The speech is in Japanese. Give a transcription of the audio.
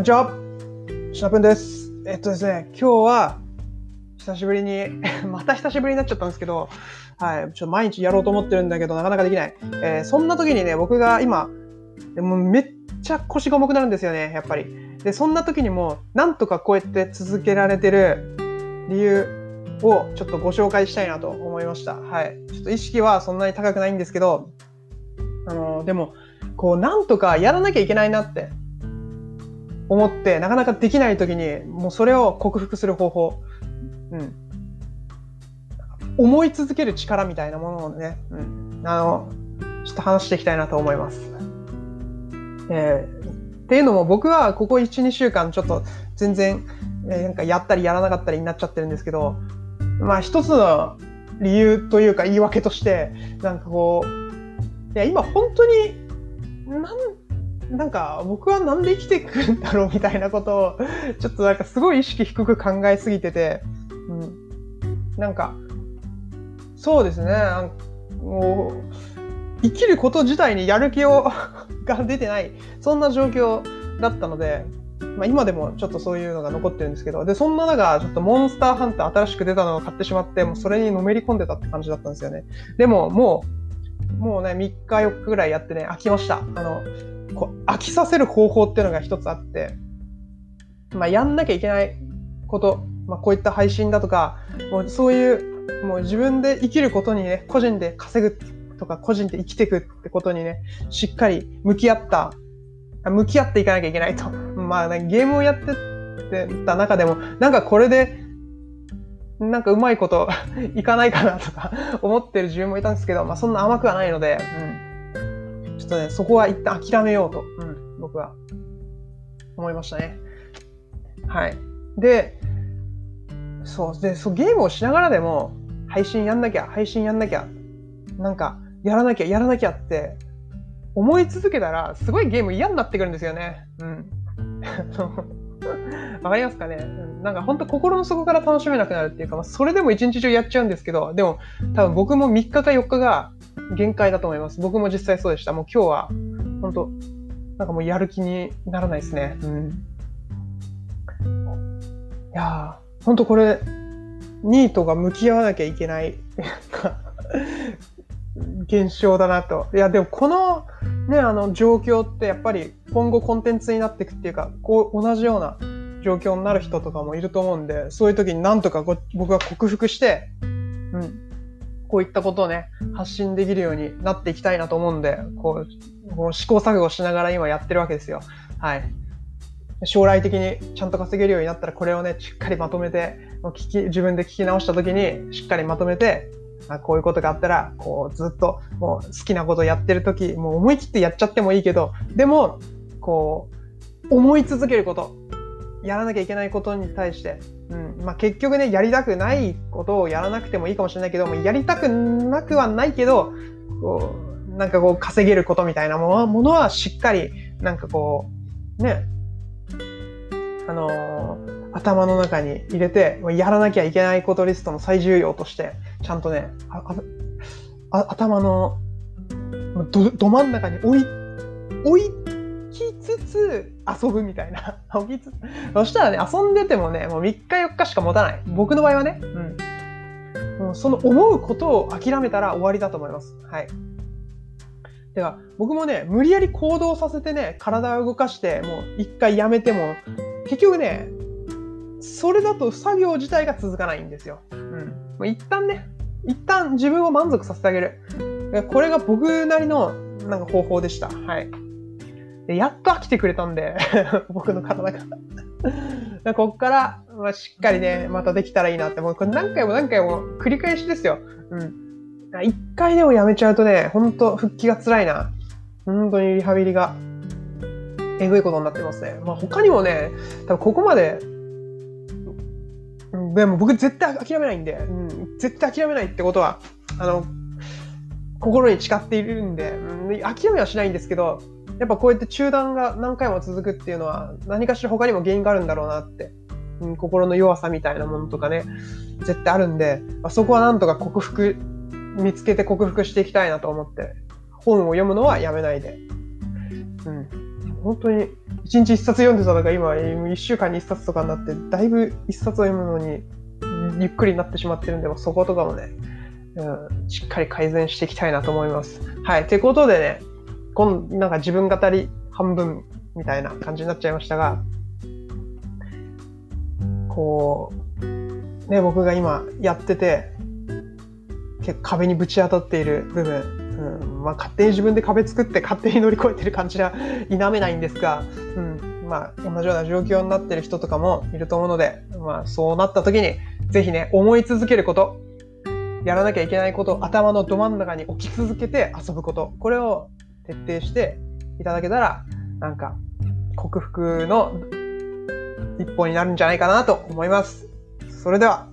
こんにちは。シナプンです。えっとですね、今日は、久しぶりに、また久しぶりになっちゃったんですけど、はい、ちょっと毎日やろうと思ってるんだけど、なかなかできない。えーそんな時にね、僕が今、もめっちゃ腰が重くなるんですよね、やっぱり。で、そんな時にも、なんとかこうやって続けられてる理由をちょっとご紹介したいなと思いました。はい。ちょっと意識はそんなに高くないんですけど、あのでも、こう、なんとかやらなきゃいけないなって思って、なかなかできない時に、もうそれを克服する方法。うん。思い続ける力みたいなものをね、うん。あの、ちょっと話していきたいなと思います。えーっていうのも僕はここ1、2週間ちょっと全然、えーなんかやったりやらなかったりになっちゃってるんですけど、まあ一つの理由というか言い訳として、なんかこう、いや今本当に、なん、なんか僕はなんで生きていくんだろうみたいなことを、ちょっとなんかすごい意識低く考えすぎてて、うん。なんか、そうですね、もう、生きること自体にやる気を が出てない、そんな状況だったので、まあ、今でもちょっとそういうのが残ってるんですけど、で、そんな中、ちょっとモンスターハンター新しく出たのを買ってしまって、もうそれにのめり込んでたって感じだったんですよね。でも、もう、もうね、3日4日ぐらいやってね、飽きました。あの、こう飽きさせる方法っていうのが一つあって、まあ、やんなきゃいけないこと、まあ、こういった配信だとか、もうそういう、もう自分で生きることにね、個人で稼ぐとか、個人で生きていくってことにね、しっかり向き合った、向き合っていかなきゃいけないと。まあ、ね、ゲームをやってた中でも、なんかこれで、なんかうまいこと いかないかなとか 思ってる自分もいたんですけど、まあそんな甘くはないので、うん。ちょっとね、そこは一旦諦めようと、うん、僕は思いましたね。はい。で、そう、で、そう、ゲームをしながらでも、配信やんなきゃ、配信やんなきゃ、なんか、やらなきゃ、やらなきゃって、思い続けたら、すごいゲーム嫌になってくるんですよね。うん。わかりますかね、うん、なんか本当心の底から楽しめなくなるっていうか、まあ、それでも一日中やっちゃうんですけど、でも多分僕も3日か4日が限界だと思います。僕も実際そうでした。もう今日は、本当なんかもうやる気にならないですね。うん。いやー、本当これ、ニートが向き合わなきゃいけない現象だなと。いや、でもこのね、あの状況ってやっぱり今後コンテンツになっていくっていうか、こう同じような状況になる人とかもいると思うんで、そういう時になんとか僕は克服して、うん、こういったことをね、発信できるようになっていきたいなと思うんで、こう、こう試行錯誤しながら今やってるわけですよ。はい。将来的にちゃんと稼げるようになったらこれをね、しっかりまとめて、聞き自分で聞き直した時にしっかりまとめて、あこういうことがあったら、こうずっともう好きなことやってる時、もう思い切ってやっちゃってもいいけど、でも、こう、思い続けること、やらなきゃいけないことに対して、うん、まあ結局ね、やりたくないことをやらなくてもいいかもしれないけど、もやりたくなくはないけど、こう、なんかこう稼げることみたいなものはものはしっかり、なんかこう、ね、あのー頭の中に入れて、やらなきゃいけないことリストの最重要として、ちゃんとね、ああ頭のどど真ん中に置い、置きつつ遊ぶみたいな。置きつつ。そしたらね、遊んでてもね、もう3日4日しか持たない。僕の場合はね。うん。もうその思うことを諦めたら終わりだと思います。はい。では、僕もね、無理やり行動させてね、体を動かして、もう一回やめても、結局ね、それだと作業自体が続かないんですよ。うん。もう一旦ね、一旦自分を満足させてあげる。これが僕なりのなんか方法でした。はい。でやっと飽きてくれたんで、僕の体が。こっから、まあ、しっかりね、またできたらいいなって、もうこれ何回も何回も繰り返しですよ。うん。一回でもやめちゃうとね、ほんと復帰が辛いな。本当にリハビリが、えぐいことになってますね。まあ他にもね、多分ここまででも僕絶対諦めないんで、うん、絶対諦めないってことは、あの、心に誓っているんで、うん、諦めはしないんですけど、やっぱこうやって中断が何回も続くっていうのは、何かしら他にも原因があるんだろうなって、うん、心の弱さみたいなものとかね、絶対あるんで、まあ、そこはなんとか克服、見つけて克服していきたいなと思って、本を読むのはやめないで、うん、本当に1日1冊読んでたのが今1週間に1冊とかになってだいぶ1冊を読むのにゆっくりになってしまってるんでそことかもね、うん、しっかり改善していきたいなと思います。はい。ということでね、今なんか自分語り半分みたいな感じになっちゃいましたが、こう、ね、僕が今やってて、結構壁にぶち当たっている部分、うん、まあ勝手に自分で壁作って勝手に乗り越えてる感じは否めないんですが、うん、まあ同じような状況になってる人とかもいると思うので、まあそうなった時に、ぜひね、思い続けること、やらなきゃいけないこと、頭のど真ん中に置き続けて遊ぶこと、これを徹底していただけたら、なんか克服の一歩になるんじゃないかなと思います。それでは。